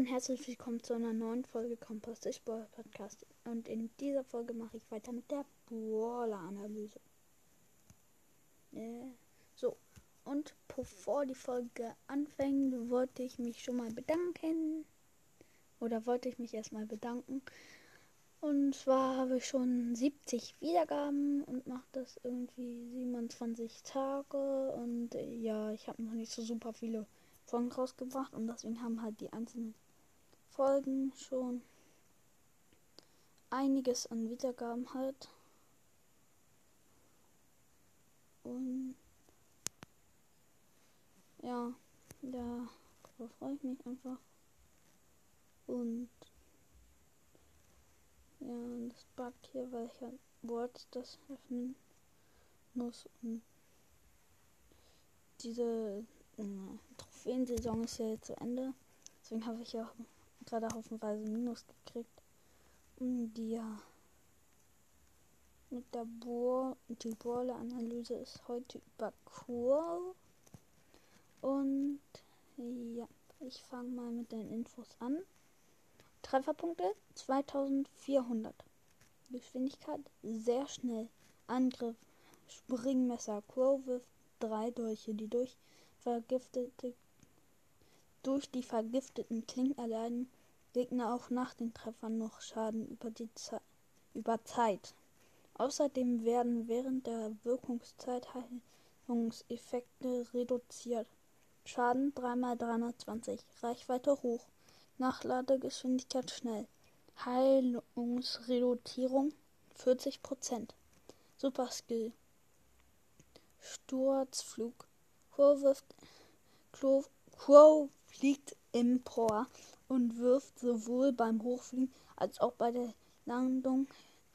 und herzlich willkommen zu einer neuen Folge Kompost ich Podcast. Und in dieser Folge mache ich weiter mit der Brawler-Analyse. Äh, so, und bevor die Folge anfängt, wollte ich mich schon mal bedanken. Oder wollte ich mich erstmal bedanken. Und zwar habe ich schon 70 Wiedergaben und mache das irgendwie 27 Tage. Und äh, ja, ich habe noch nicht so super viele Folgen rausgebracht und deswegen haben halt die einzelnen Folgen schon einiges an Wiedergaben halt. Und ja, da freue ich mich einfach. Und ja, das backt hier, weil ich halt Wort das öffnen muss. Und diese Trophäensaison ist ja jetzt zu Ende. Deswegen habe ich ja gerade haufenweise Minus gekriegt. Und ja. Mit der Bohr, die Bohrle-Analyse ist heute über Cool. Und ja, ich fange mal mit den Infos an. Trefferpunkte 2400. Geschwindigkeit sehr schnell. Angriff Springmesser. Wirft drei Dolche, die durch vergiftete durch die vergifteten Klingen erleiden Gegner auch nach den Treffern noch Schaden über, die Ze über Zeit. Außerdem werden während der Wirkungszeit Heilungseffekte reduziert. Schaden 3x320, Reichweite hoch, Nachladegeschwindigkeit schnell, Heilungsreduzierung 40%. Superskill Sturzflug Crow, Crow fliegt empor und wirft sowohl beim Hochfliegen als auch bei der Landung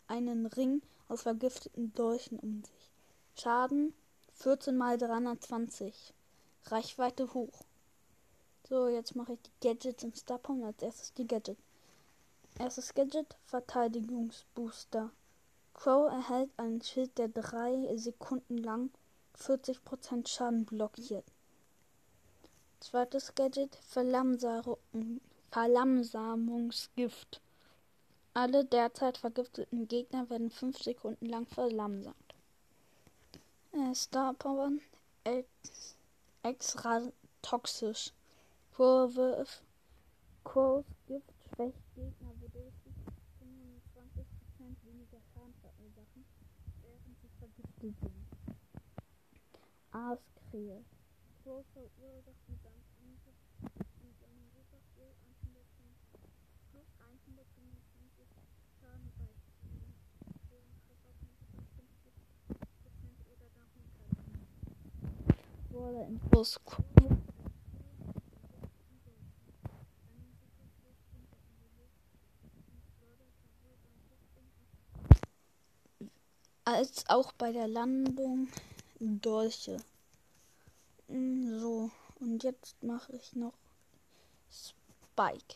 einen Ring aus vergifteten Dolchen um sich. Schaden 14 mal 320. Reichweite hoch. So, jetzt mache ich die Gadgets im Starpoint. Als erstes die Gadget. Erstes Gadget, Verteidigungsbooster. Crow erhält einen Schild, der drei Sekunden lang 40% Schaden blockiert. Zweites Gadget Verlangsamungsgift. Alle derzeit vergifteten Gegner werden 5 Sekunden lang verlangsamt. Äh, Star Power extra toxisch. Kurve Kursgift schwächt Gegner, wodurch sie 25% weniger Schaden verursachen, während sie vergiftet sind. Aaskrähe. Crow verursacht die Dampfangriff und seine Superskill 105 plus 125 Schaden bei deren Trefferpunkte bei 50% oder darunter Wurde im Plus als auch bei der Landung Dolche. Mm, so, und jetzt mache ich noch Spike.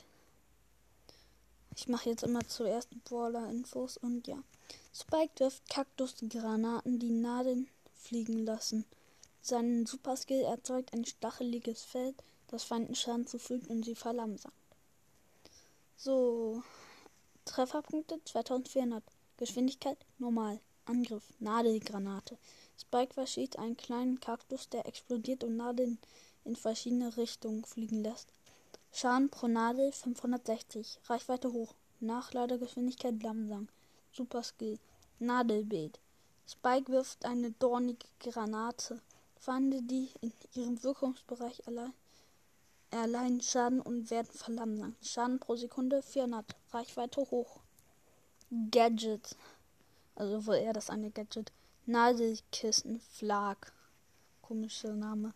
Ich mache jetzt immer zuerst Brawler-Infos und ja. Spike wirft Kaktusgranaten, die Nadeln fliegen lassen. Sein Superskill erzeugt ein stacheliges Feld, das Feinden Schaden zufügt und sie verlangsamt. So, Trefferpunkte 2400. Geschwindigkeit normal. Angriff Nadelgranate. Spike verschießt einen kleinen Kaktus, der explodiert und Nadeln in verschiedene Richtungen fliegen lässt. Schaden pro Nadel 560. Reichweite hoch. Nachladegeschwindigkeit langsam. Super Skill. Nadelbeet. Spike wirft eine dornige Granate. Feinde, die in ihrem Wirkungsbereich allein, erleiden Schaden und werden verlangsamt. Schaden pro Sekunde 400. Reichweite hoch. Gadget. Also wohl eher das eine Gadget. Nadelkissen Flag. Komischer Name.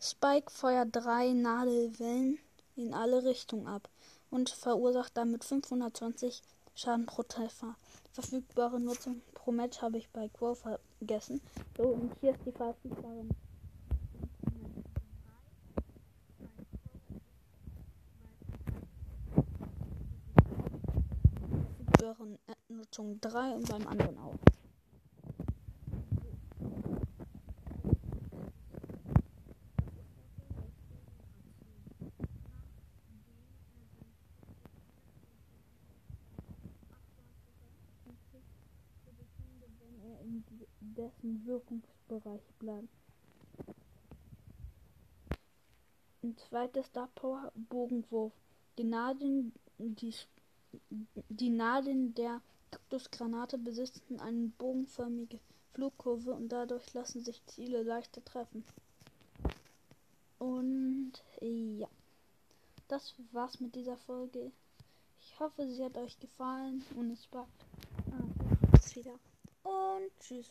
Spike feuert drei Nadelwellen in alle Richtungen ab und verursacht damit 520 Schaden pro Treffer. Verfügbare Nutzung pro Match habe ich bei Quo vergessen. So, und hier ist die verfügbare Nutzung 3 und beim anderen auch. Dessen Wirkungsbereich bleiben. Ein zweites Star Power Bogenwurf. Die Nadeln, die, die Nadeln der Kaktusgranate besitzen eine bogenförmige Flugkurve und dadurch lassen sich Ziele leichter treffen. Und ja, das war's mit dieser Folge. Ich hoffe, sie hat euch gefallen und es bleibt. Ah, wieder. Und tschüss.